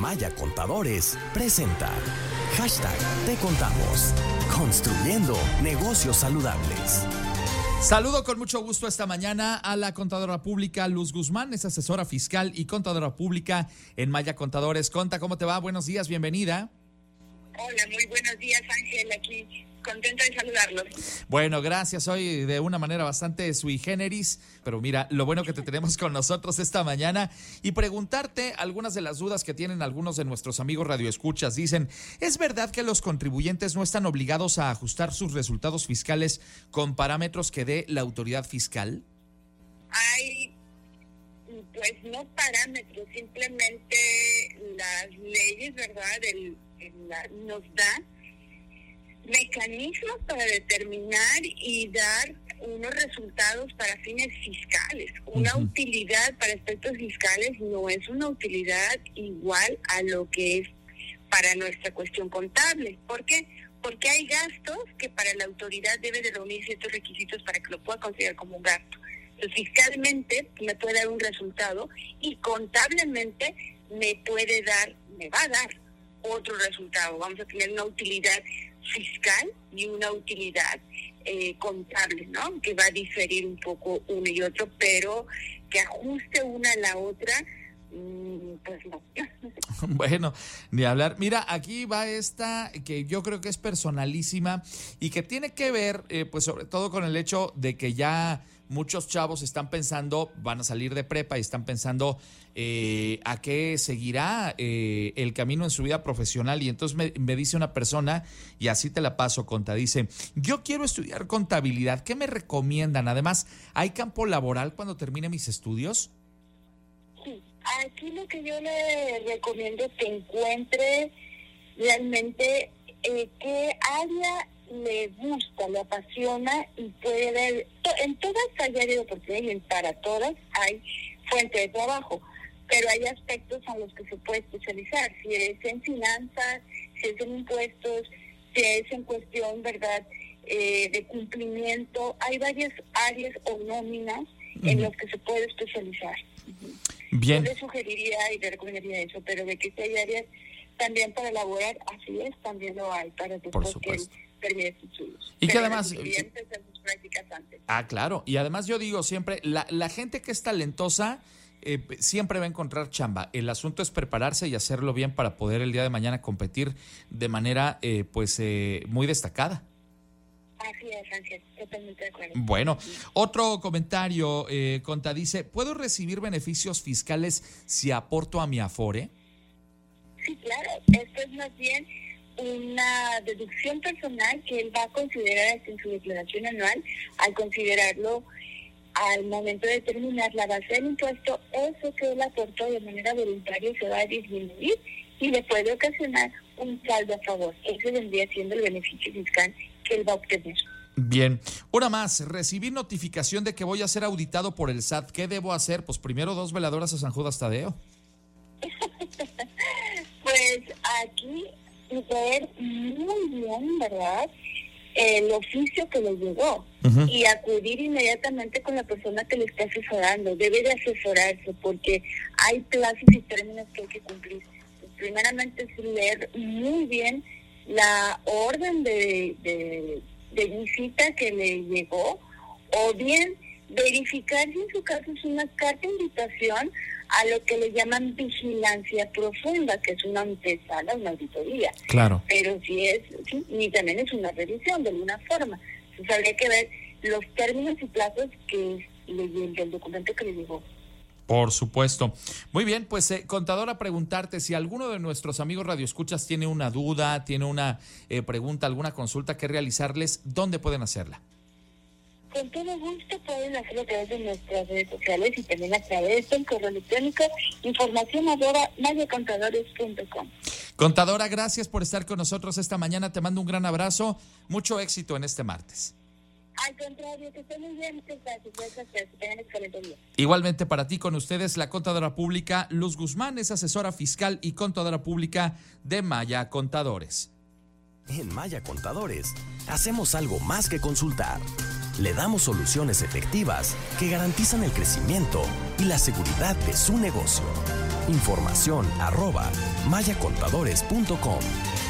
Maya Contadores presenta hashtag Te Contamos, construyendo negocios saludables. Saludo con mucho gusto esta mañana a la contadora pública Luz Guzmán, es asesora fiscal y contadora pública en Maya Contadores. Conta, ¿cómo te va? Buenos días, bienvenida. Hola, muy buenos días Ángel, aquí contenta de saludarlos. Bueno, gracias. Hoy de una manera bastante sui generis, pero mira, lo bueno que te tenemos con nosotros esta mañana y preguntarte algunas de las dudas que tienen algunos de nuestros amigos radioescuchas. Dicen, ¿es verdad que los contribuyentes no están obligados a ajustar sus resultados fiscales con parámetros que dé la autoridad fiscal? Hay, pues no parámetros, simplemente las leyes, ¿verdad? El, nos da mecanismos para determinar y dar unos resultados para fines fiscales. Una utilidad para aspectos fiscales no es una utilidad igual a lo que es para nuestra cuestión contable. ¿Por qué? Porque hay gastos que para la autoridad debe de reunir ciertos requisitos para que lo pueda considerar como un gasto. Entonces, fiscalmente me puede dar un resultado y contablemente me puede dar, me va a dar otro resultado. Vamos a tener una utilidad fiscal y una utilidad eh, contable, ¿no? Que va a diferir un poco uno y otro, pero que ajuste una a la otra, mm, pues no. Bueno, ni hablar. Mira, aquí va esta que yo creo que es personalísima y que tiene que ver, eh, pues sobre todo con el hecho de que ya muchos chavos están pensando, van a salir de prepa y están pensando eh, a qué seguirá eh, el camino en su vida profesional. Y entonces me, dice una persona, y así te la paso, Conta, dice, yo quiero estudiar contabilidad, ¿qué me recomiendan? Además, ¿hay campo laboral cuando termine mis estudios? Sí, aquí lo que yo le recomiendo es que encuentre realmente eh, qué área le gusta, le apasiona y puede ver, en todas hay áreas de oportunidades y para todas hay fuente de trabajo, pero hay aspectos en los que se puede especializar, si es en finanzas, si es en impuestos, si es en cuestión, ¿verdad?, eh, de cumplimiento, hay varias áreas o nóminas en las que se puede especializar. Bien. Yo le sugeriría y le recomendaría eso, pero de que si hay áreas también para elaborar, así es, también lo hay, para Por supuesto. Termine sus estudios. Y que además... sus prácticas antes. Ah, claro. Y además yo digo siempre, la, la gente que es talentosa... Eh, siempre va a encontrar chamba. El asunto es prepararse y hacerlo bien para poder el día de mañana competir de manera eh, pues eh, muy destacada. Así es, totalmente de acuerdo. Bueno, otro comentario, eh, Conta dice, ¿puedo recibir beneficios fiscales si aporto a mi Afore? Sí, claro, esto es más bien una deducción personal que él va a considerar en su declaración anual al considerarlo al momento de determinar la base del impuesto, eso que él aportó de manera voluntaria se va a disminuir y le puede ocasionar un saldo a favor. Ese vendría siendo el beneficio fiscal que él va a obtener. Bien, una más, recibí notificación de que voy a ser auditado por el SAT. ¿Qué debo hacer? Pues primero dos veladoras a San Judas Tadeo. Pues aquí ver muy bien, ¿verdad? El oficio que le llegó y acudir inmediatamente con la persona que le está asesorando. Debe de asesorarse porque hay plazos y términos que hay que cumplir. Primeramente es leer muy bien la orden de, de, de visita que le llegó o bien verificar si en su caso es una carta de invitación a lo que le llaman vigilancia profunda, que es una antesala, una auditoría. Claro. Pero si es, sí, y también es una revisión de alguna forma. Entonces habría que ver los términos y plazos que le, del documento que le llegó. Por supuesto. Muy bien, pues eh, contadora, preguntarte si alguno de nuestros amigos radioescuchas tiene una duda, tiene una eh, pregunta, alguna consulta que realizarles, ¿dónde pueden hacerla? Con todo gusto pueden hacerlo a través de nuestras redes sociales y también a través del correo electrónico información arroba mayacontadores.com. Contadora, gracias por estar con nosotros esta mañana. Te mando un gran abrazo. Mucho éxito en este martes. Al contrario, que estén muy bien, muchas gracias. Gracias, que tengan excelente día. Igualmente para ti con ustedes la contadora pública Luz Guzmán es asesora fiscal y contadora pública de Maya Contadores. En Maya Contadores hacemos algo más que consultar. Le damos soluciones efectivas que garantizan el crecimiento y la seguridad de su negocio. Información arroba mayacontadores.com.